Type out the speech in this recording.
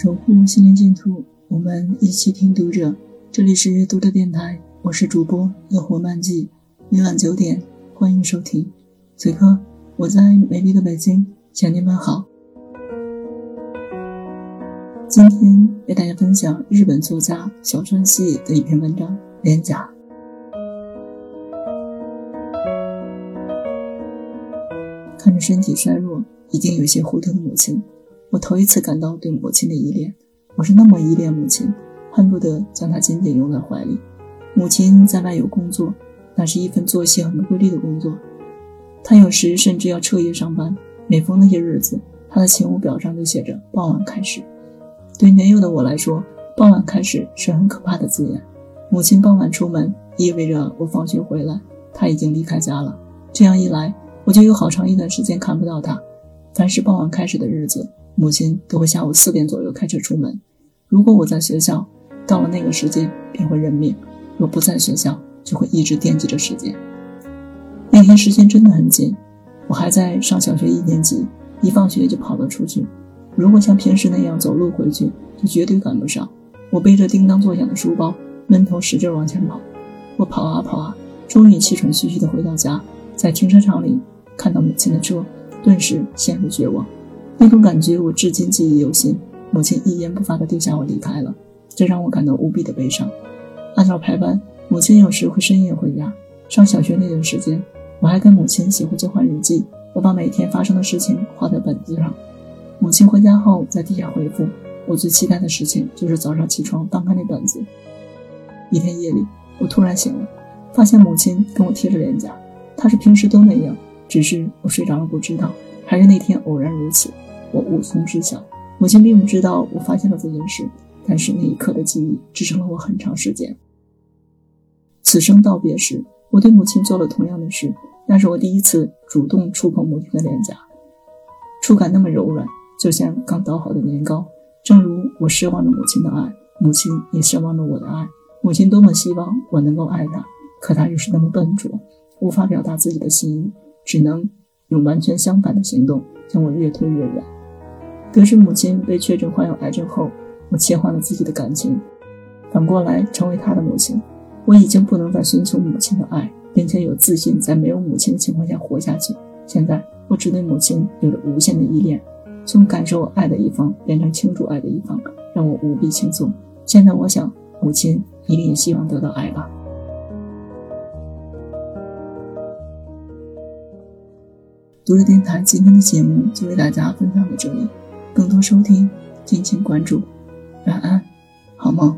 守护心灵净土，我们一起听读者。这里是读者电台，我是主播乐活漫记，每晚九点欢迎收听。此刻我在美丽的北京向您们好。今天为大家分享日本作家小川系的一篇文章《脸颊》。看着身体衰弱、已经有些糊涂的母亲。我头一次感到对母亲的依恋，我是那么依恋母亲，恨不得将她紧紧拥在怀里。母亲在外有工作，那是一份作息很规律的工作。她有时甚至要彻夜上班。每逢那些日子，她的勤务表上都写着“傍晚开始”。对年幼的我来说，“傍晚开始”是很可怕的字眼。母亲傍晚出门，意味着我放学回来，她已经离开家了。这样一来，我就有好长一段时间看不到她。凡是傍晚开始的日子，母亲都会下午四点左右开车出门。如果我在学校，到了那个时间便会认命；若不在学校，就会一直惦记着时间。那天时间真的很紧，我还在上小学一年级，一放学就跑了出去。如果像平时那样走路回去，就绝对赶不上。我背着叮当作响的书包，闷头使劲往前跑。我跑啊跑啊，终于气喘吁吁地回到家，在停车场里看到母亲的车，顿时陷入绝望。那种感觉我至今记忆犹新。母亲一言不发地丢下我离开了，这让我感到无比的悲伤。按照排班，母亲有时会深夜回家。上小学那段时间，我还跟母亲写过交换日记。我把每天发生的事情画在本子上，母亲回家后在地下回复。我最期待的事情就是早上起床翻开那本子。一天夜里，我突然醒了，发现母亲跟我贴着脸颊。她是平时都那样，只是我睡着了不知道，还是那天偶然如此。我无从知晓，母亲并不知道我发现了这件事，但是那一刻的记忆支撑了我很长时间。此生道别时，我对母亲做了同样的事，那是我第一次主动触碰母亲的脸颊，触感那么柔软，就像刚捣好的年糕。正如我奢望着母亲的爱，母亲也奢望着我的爱。母亲多么希望我能够爱她，可她又是那么笨拙，无法表达自己的心意，只能用完全相反的行动将我越推越远。得知母亲被确诊患有癌症后，我切换了自己的感情，反过来成为她的母亲。我已经不能再寻求母亲的爱，并且有自信在没有母亲的情况下活下去。现在，我只对母亲有着无限的依恋，从感受爱的一方变成倾注爱的一方，让我无比轻松。现在，我想，母亲一定也希望得到爱吧。读者电台今天的节目就为大家分享到这里。更多收听，敬请关注。晚安，好梦。